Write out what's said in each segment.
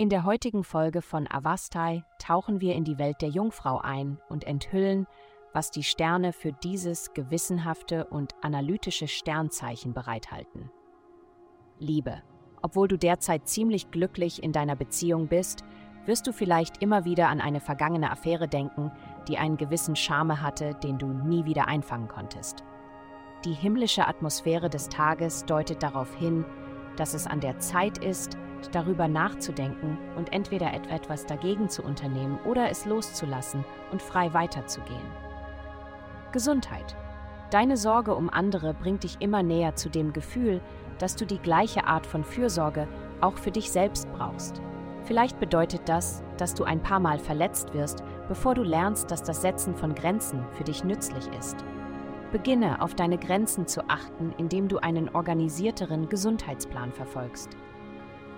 In der heutigen Folge von Avastai tauchen wir in die Welt der Jungfrau ein und enthüllen, was die Sterne für dieses gewissenhafte und analytische Sternzeichen bereithalten. Liebe. Obwohl du derzeit ziemlich glücklich in deiner Beziehung bist, wirst du vielleicht immer wieder an eine vergangene Affäre denken, die einen gewissen Charme hatte, den du nie wieder einfangen konntest. Die himmlische Atmosphäre des Tages deutet darauf hin, dass es an der Zeit ist, darüber nachzudenken und entweder etwas dagegen zu unternehmen oder es loszulassen und frei weiterzugehen. Gesundheit. Deine Sorge um andere bringt dich immer näher zu dem Gefühl, dass du die gleiche Art von Fürsorge auch für dich selbst brauchst. Vielleicht bedeutet das, dass du ein paar Mal verletzt wirst, bevor du lernst, dass das Setzen von Grenzen für dich nützlich ist. Beginne auf deine Grenzen zu achten, indem du einen organisierteren Gesundheitsplan verfolgst.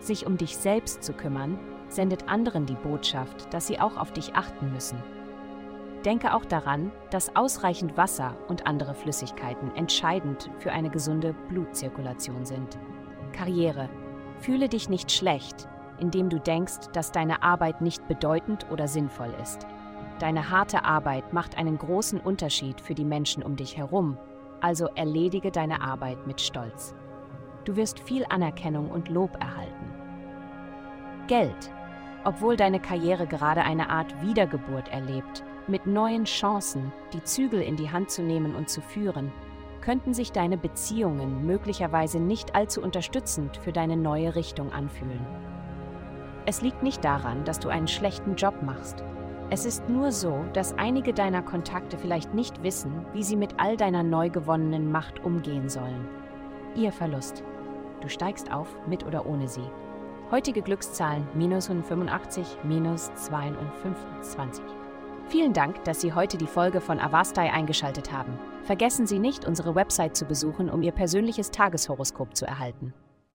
Sich um dich selbst zu kümmern, sendet anderen die Botschaft, dass sie auch auf dich achten müssen. Denke auch daran, dass ausreichend Wasser und andere Flüssigkeiten entscheidend für eine gesunde Blutzirkulation sind. Karriere. Fühle dich nicht schlecht, indem du denkst, dass deine Arbeit nicht bedeutend oder sinnvoll ist. Deine harte Arbeit macht einen großen Unterschied für die Menschen um dich herum, also erledige deine Arbeit mit Stolz. Du wirst viel Anerkennung und Lob erhalten. Geld. Obwohl deine Karriere gerade eine Art Wiedergeburt erlebt, mit neuen Chancen, die Zügel in die Hand zu nehmen und zu führen, könnten sich deine Beziehungen möglicherweise nicht allzu unterstützend für deine neue Richtung anfühlen. Es liegt nicht daran, dass du einen schlechten Job machst. Es ist nur so, dass einige deiner Kontakte vielleicht nicht wissen, wie sie mit all deiner neu gewonnenen Macht umgehen sollen. Ihr Verlust. Du steigst auf, mit oder ohne sie. Heutige Glückszahlen minus 185, minus 22. Vielen Dank, dass Sie heute die Folge von Avastai eingeschaltet haben. Vergessen Sie nicht, unsere Website zu besuchen, um Ihr persönliches Tageshoroskop zu erhalten.